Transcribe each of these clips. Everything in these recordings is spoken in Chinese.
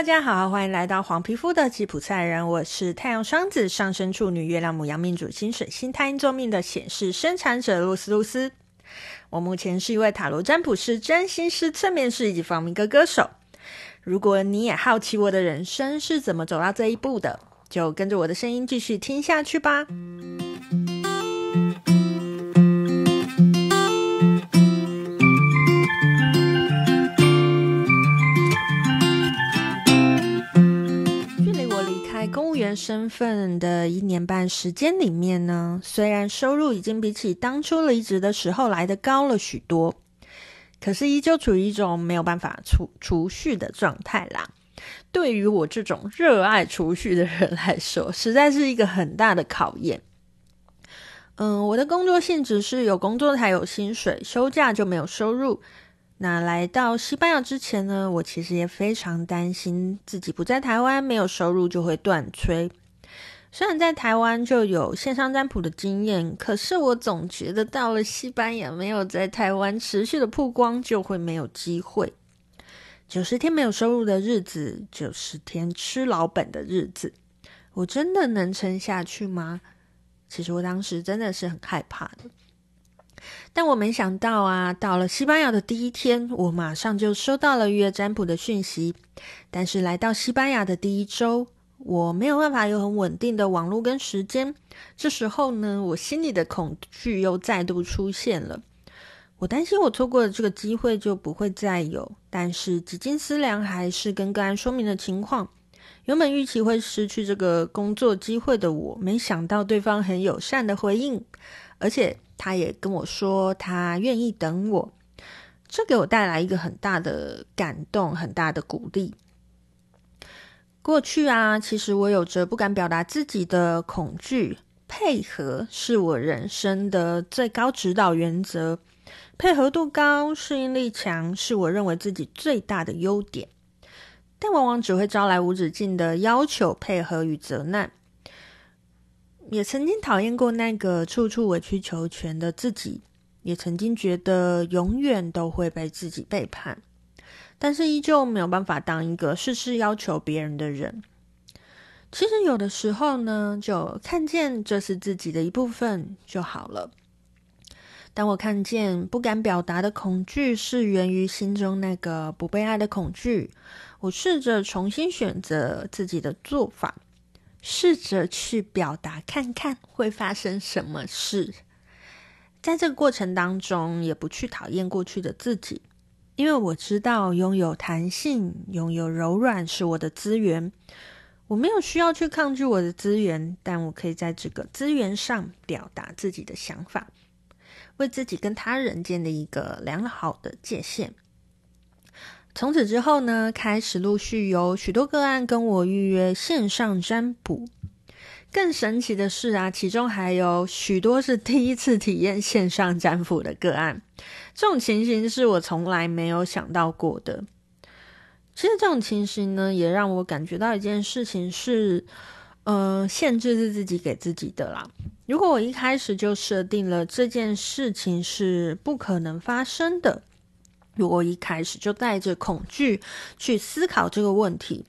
大家好欢迎来到黄皮肤的吉普赛人。我是太阳双子上升处女、月亮母羊命主星水星太阴坐命的显示生产者露丝露丝。我目前是一位塔罗占卜师、占星师、催眠师以及放民歌歌手。如果你也好奇我的人生是怎么走到这一步的，就跟着我的声音继续听下去吧。身份的一年半时间里面呢，虽然收入已经比起当初离职的时候来得高了许多，可是依旧处于一种没有办法储储蓄的状态啦。对于我这种热爱储蓄的人来说，实在是一个很大的考验。嗯，我的工作性质是有工作才有薪水，休假就没有收入。那来到西班牙之前呢，我其实也非常担心自己不在台湾，没有收入就会断炊。虽然在台湾就有线上占卜的经验，可是我总觉得到了西班牙，没有在台湾持续的曝光，就会没有机会。九十天没有收入的日子，九十天吃老本的日子，我真的能撑下去吗？其实我当时真的是很害怕的。但我没想到啊，到了西班牙的第一天，我马上就收到了约占卜的讯息。但是来到西班牙的第一周，我没有办法有很稳定的网络跟时间。这时候呢，我心里的恐惧又再度出现了。我担心我错过了这个机会就不会再有。但是几经思量，还是跟个案说明了情况。原本预期会失去这个工作机会的我，没想到对方很友善的回应，而且。他也跟我说，他愿意等我，这给我带来一个很大的感动，很大的鼓励。过去啊，其实我有着不敢表达自己的恐惧，配合是我人生的最高指导原则，配合度高、适应力强，是我认为自己最大的优点，但往往只会招来无止境的要求、配合与责难。也曾经讨厌过那个处处委曲求全的自己，也曾经觉得永远都会被自己背叛，但是依旧没有办法当一个事事要求别人的人。其实有的时候呢，就看见这是自己的一部分就好了。当我看见不敢表达的恐惧是源于心中那个不被爱的恐惧，我试着重新选择自己的做法。试着去表达看看会发生什么事，在这个过程当中，也不去讨厌过去的自己，因为我知道拥有弹性、拥有柔软是我的资源。我没有需要去抗拒我的资源，但我可以在这个资源上表达自己的想法，为自己跟他人建立一个良好的界限。从此之后呢，开始陆续有许多个案跟我预约线上占卜。更神奇的是啊，其中还有许多是第一次体验线上占卜的个案。这种情形是我从来没有想到过的。其实这种情形呢，也让我感觉到一件事情是，呃，限制是自己给自己的啦。如果我一开始就设定了这件事情是不可能发生的。如果一开始就带着恐惧去思考这个问题，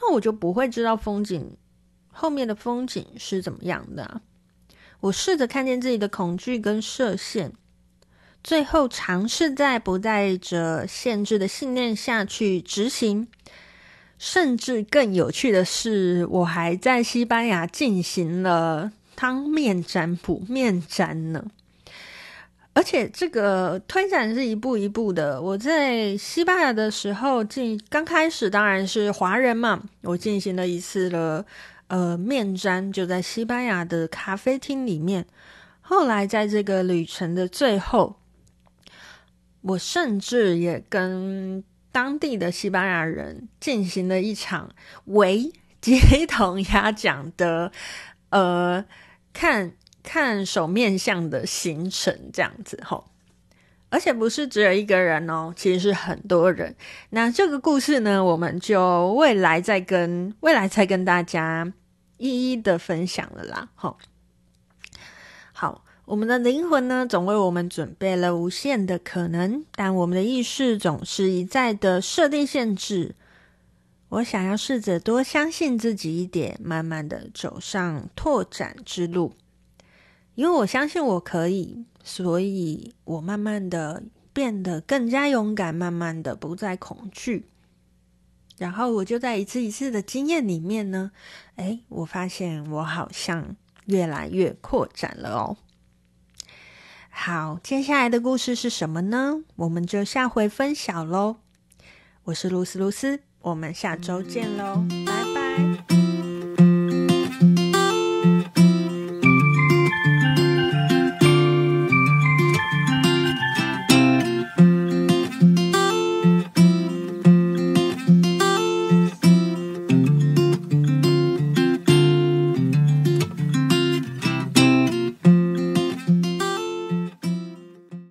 那我就不会知道风景后面的风景是怎么样的啊。我试着看见自己的恐惧跟设限，最后尝试在不带着限制的信念下去执行。甚至更有趣的是，我还在西班牙进行了汤面占卜面占呢。而且这个推展是一步一步的。我在西班牙的时候进刚开始当然是华人嘛，我进行了一次了呃面占，就在西班牙的咖啡厅里面。后来在这个旅程的最后，我甚至也跟当地的西班牙人进行了一场围鸡同鸭讲的呃看。看手面相的形成这样子吼，而且不是只有一个人哦，其实是很多人。那这个故事呢，我们就未来再跟未来再跟大家一一的分享了啦。吼，好，我们的灵魂呢，总为我们准备了无限的可能，但我们的意识总是一再的设定限制。我想要试着多相信自己一点，慢慢的走上拓展之路。因为我相信我可以，所以我慢慢的变得更加勇敢，慢慢的不再恐惧。然后我就在一次一次的经验里面呢，诶，我发现我好像越来越扩展了哦。好，接下来的故事是什么呢？我们就下回分享喽。我是露丝露丝，我们下周见喽，拜拜。